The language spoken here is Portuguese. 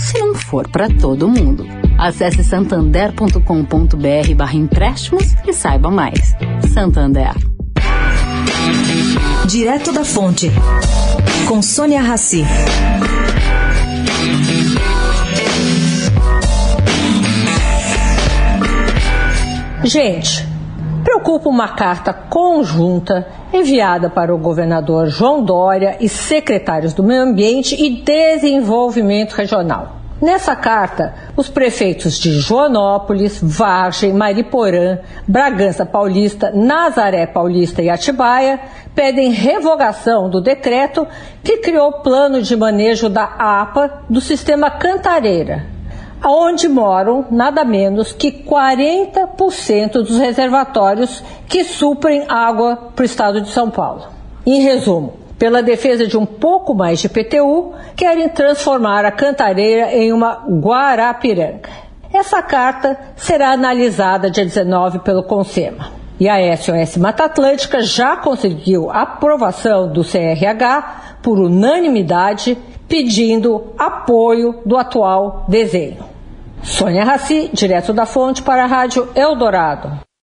se não for para todo mundo. Acesse santander.com.br barra empréstimos e saiba mais. Santander. Direto da Fonte, com Sônia Rassi. Gente, preocupa uma carta conjunta enviada para o governador João Dória e secretários do Meio Ambiente e Desenvolvimento Regional. Nessa carta, os prefeitos de Joanópolis, Vargem, Mariporã, Bragança Paulista, Nazaré Paulista e Atibaia pedem revogação do decreto que criou o plano de manejo da APA do sistema Cantareira, onde moram nada menos que 40% dos reservatórios que suprem água para o estado de São Paulo. Em resumo, pela defesa de um pouco mais de PTU, querem transformar a Cantareira em uma Guarapiranga. Essa carta será analisada dia 19 pelo Consema. E a SOS Mata Atlântica já conseguiu aprovação do CRH por unanimidade, pedindo apoio do atual desenho. Sônia Raci, direto da fonte para a Rádio Eldorado.